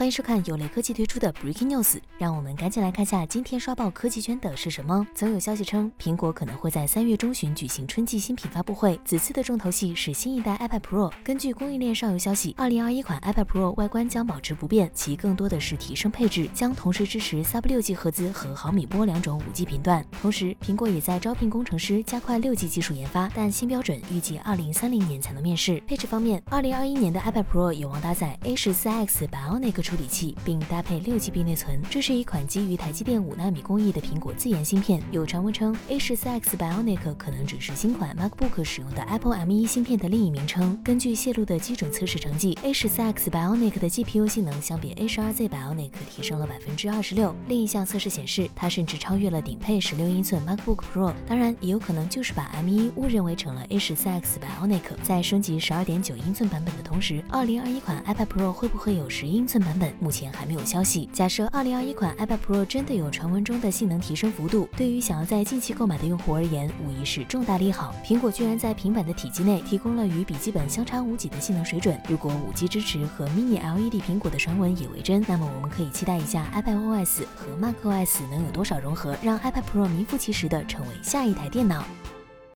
欢迎收看有雷科技推出的 Breaking News，让我们赶紧来看下今天刷爆科技圈的是什么。曾有消息称，苹果可能会在三月中旬举行春季新品发布会，此次的重头戏是新一代 iPad Pro。根据供应链上游消息，二零二一款 iPad Pro 外观将保持不变，其更多的是提升配置，将同时支持 Sub 六 G 赫兹和毫米波两种五 G 频段。同时，苹果也在招聘工程师，加快六 G 技术研发，但新标准预计二零三零年才能面世。配置方面，二零二一年的 iPad Pro 有望搭载 A 十四 X Bionic 处理器，并搭配六 GB 内存。这是一款基于台积电五纳米工艺的苹果自研芯片。有传闻称，A 十四 X Bionic 可能只是新款 MacBook 使用的 Apple M1 芯片的另一名称。根据泄露的基准测试成绩，A 十四 X Bionic 的 GPU 性能相比 A 十二 Z Bionic 提升了百分之二十六。另一项测试显示，它甚至超越了顶配十六英寸 MacBook Pro。当然，也有可能就是把 M1 误认为成了 A 十四 X Bionic。在升级十二点九英寸版本的同时，二零二一款 iPad Pro 会不会有十英寸版本？本目前还没有消息。假设二零二一款 iPad Pro 真的有传闻中的性能提升幅度，对于想要在近期购买的用户而言，无疑是重大利好。苹果居然在平板的体积内提供了与笔记本相差无几的性能水准。如果五 G 支持和 Mini LED 苹果的传闻也为真，那么我们可以期待一下 iPad OS 和 macOS 能有多少融合，让 iPad Pro 名副其实的成为下一台电脑。